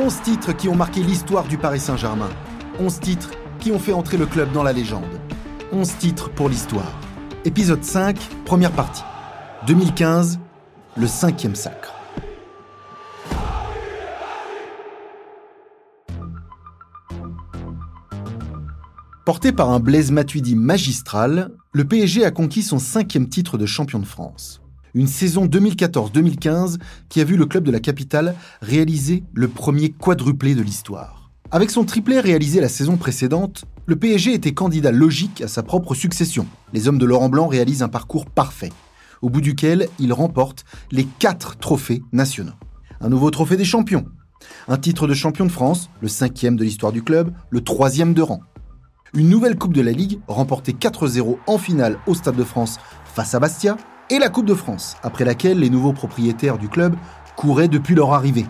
11 titres qui ont marqué l'histoire du Paris Saint-Germain. 11 titres qui ont fait entrer le club dans la légende. 11 titres pour l'histoire. Épisode 5, première partie. 2015, le cinquième sacre. Porté par un Blaise Matuidi magistral, le PSG a conquis son cinquième titre de champion de France. Une saison 2014-2015 qui a vu le club de la capitale réaliser le premier quadruplé de l'histoire. Avec son triplé réalisé la saison précédente, le PSG était candidat logique à sa propre succession. Les hommes de Laurent Blanc réalisent un parcours parfait, au bout duquel ils remportent les quatre trophées nationaux. Un nouveau trophée des champions, un titre de champion de France, le cinquième de l'histoire du club, le troisième de rang. Une nouvelle Coupe de la Ligue, remportée 4-0 en finale au Stade de France face à Bastia, et la Coupe de France, après laquelle les nouveaux propriétaires du club couraient depuis leur arrivée.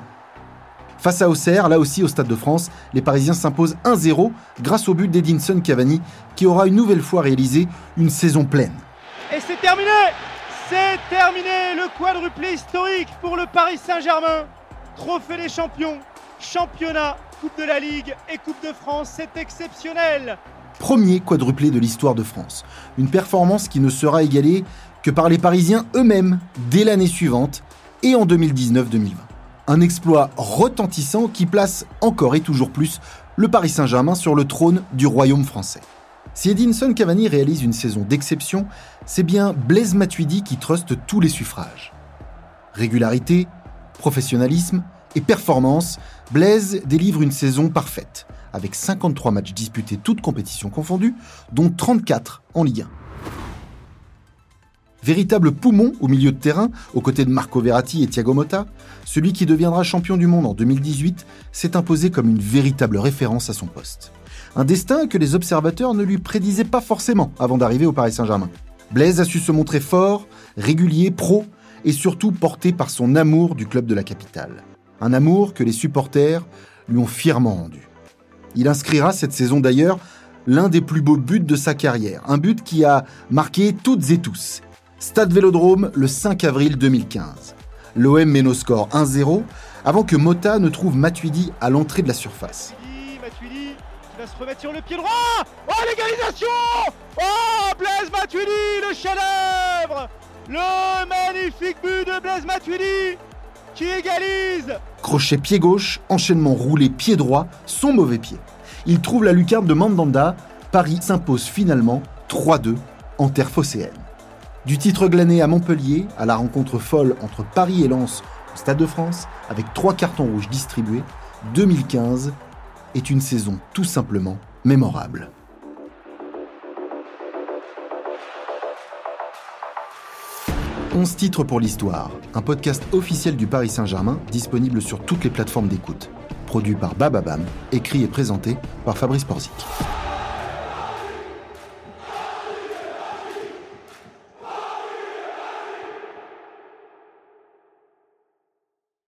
Face à Auxerre, là aussi au Stade de France, les Parisiens s'imposent 1-0 grâce au but d'Edinson Cavani, qui aura une nouvelle fois réalisé une saison pleine. Et c'est terminé C'est terminé le quadruplé historique pour le Paris Saint-Germain. Trophée des champions, championnat, Coupe de la Ligue et Coupe de France, c'est exceptionnel Premier quadruplé de l'histoire de France. Une performance qui ne sera égalée par les Parisiens eux-mêmes dès l'année suivante et en 2019-2020. Un exploit retentissant qui place encore et toujours plus le Paris Saint-Germain sur le trône du royaume français. Si Edinson Cavani réalise une saison d'exception, c'est bien Blaise Matuidi qui truste tous les suffrages. Régularité, professionnalisme et performance, Blaise délivre une saison parfaite, avec 53 matchs disputés toutes compétitions confondues, dont 34 en Ligue 1. Véritable poumon au milieu de terrain, aux côtés de Marco Verratti et Thiago Motta, celui qui deviendra champion du monde en 2018 s'est imposé comme une véritable référence à son poste. Un destin que les observateurs ne lui prédisaient pas forcément avant d'arriver au Paris Saint-Germain. Blaise a su se montrer fort, régulier, pro et surtout porté par son amour du club de la capitale. Un amour que les supporters lui ont fièrement rendu. Il inscrira cette saison d'ailleurs l'un des plus beaux buts de sa carrière, un but qui a marqué toutes et tous Stade Vélodrome le 5 avril 2015. L'OM mène au score 1-0 avant que Mota ne trouve Matuidi à l'entrée de la surface. Matuidi qui va se remettre sur le pied droit Oh l'égalisation Oh Blaise Matuidi le chef-d'œuvre Le magnifique but de Blaise Matuidi qui égalise Crochet pied gauche, enchaînement roulé pied droit, son mauvais pied. Il trouve la lucarne de Mandanda. Paris s'impose finalement 3-2 en terre phocéenne. Du titre glané à Montpellier, à la rencontre folle entre Paris et Lens au Stade de France, avec trois cartons rouges distribués, 2015 est une saison tout simplement mémorable. « 11 titres pour l'histoire, un podcast officiel du Paris Saint-Germain disponible sur toutes les plateformes d'écoute. Produit par Bababam, écrit et présenté par Fabrice Porzic.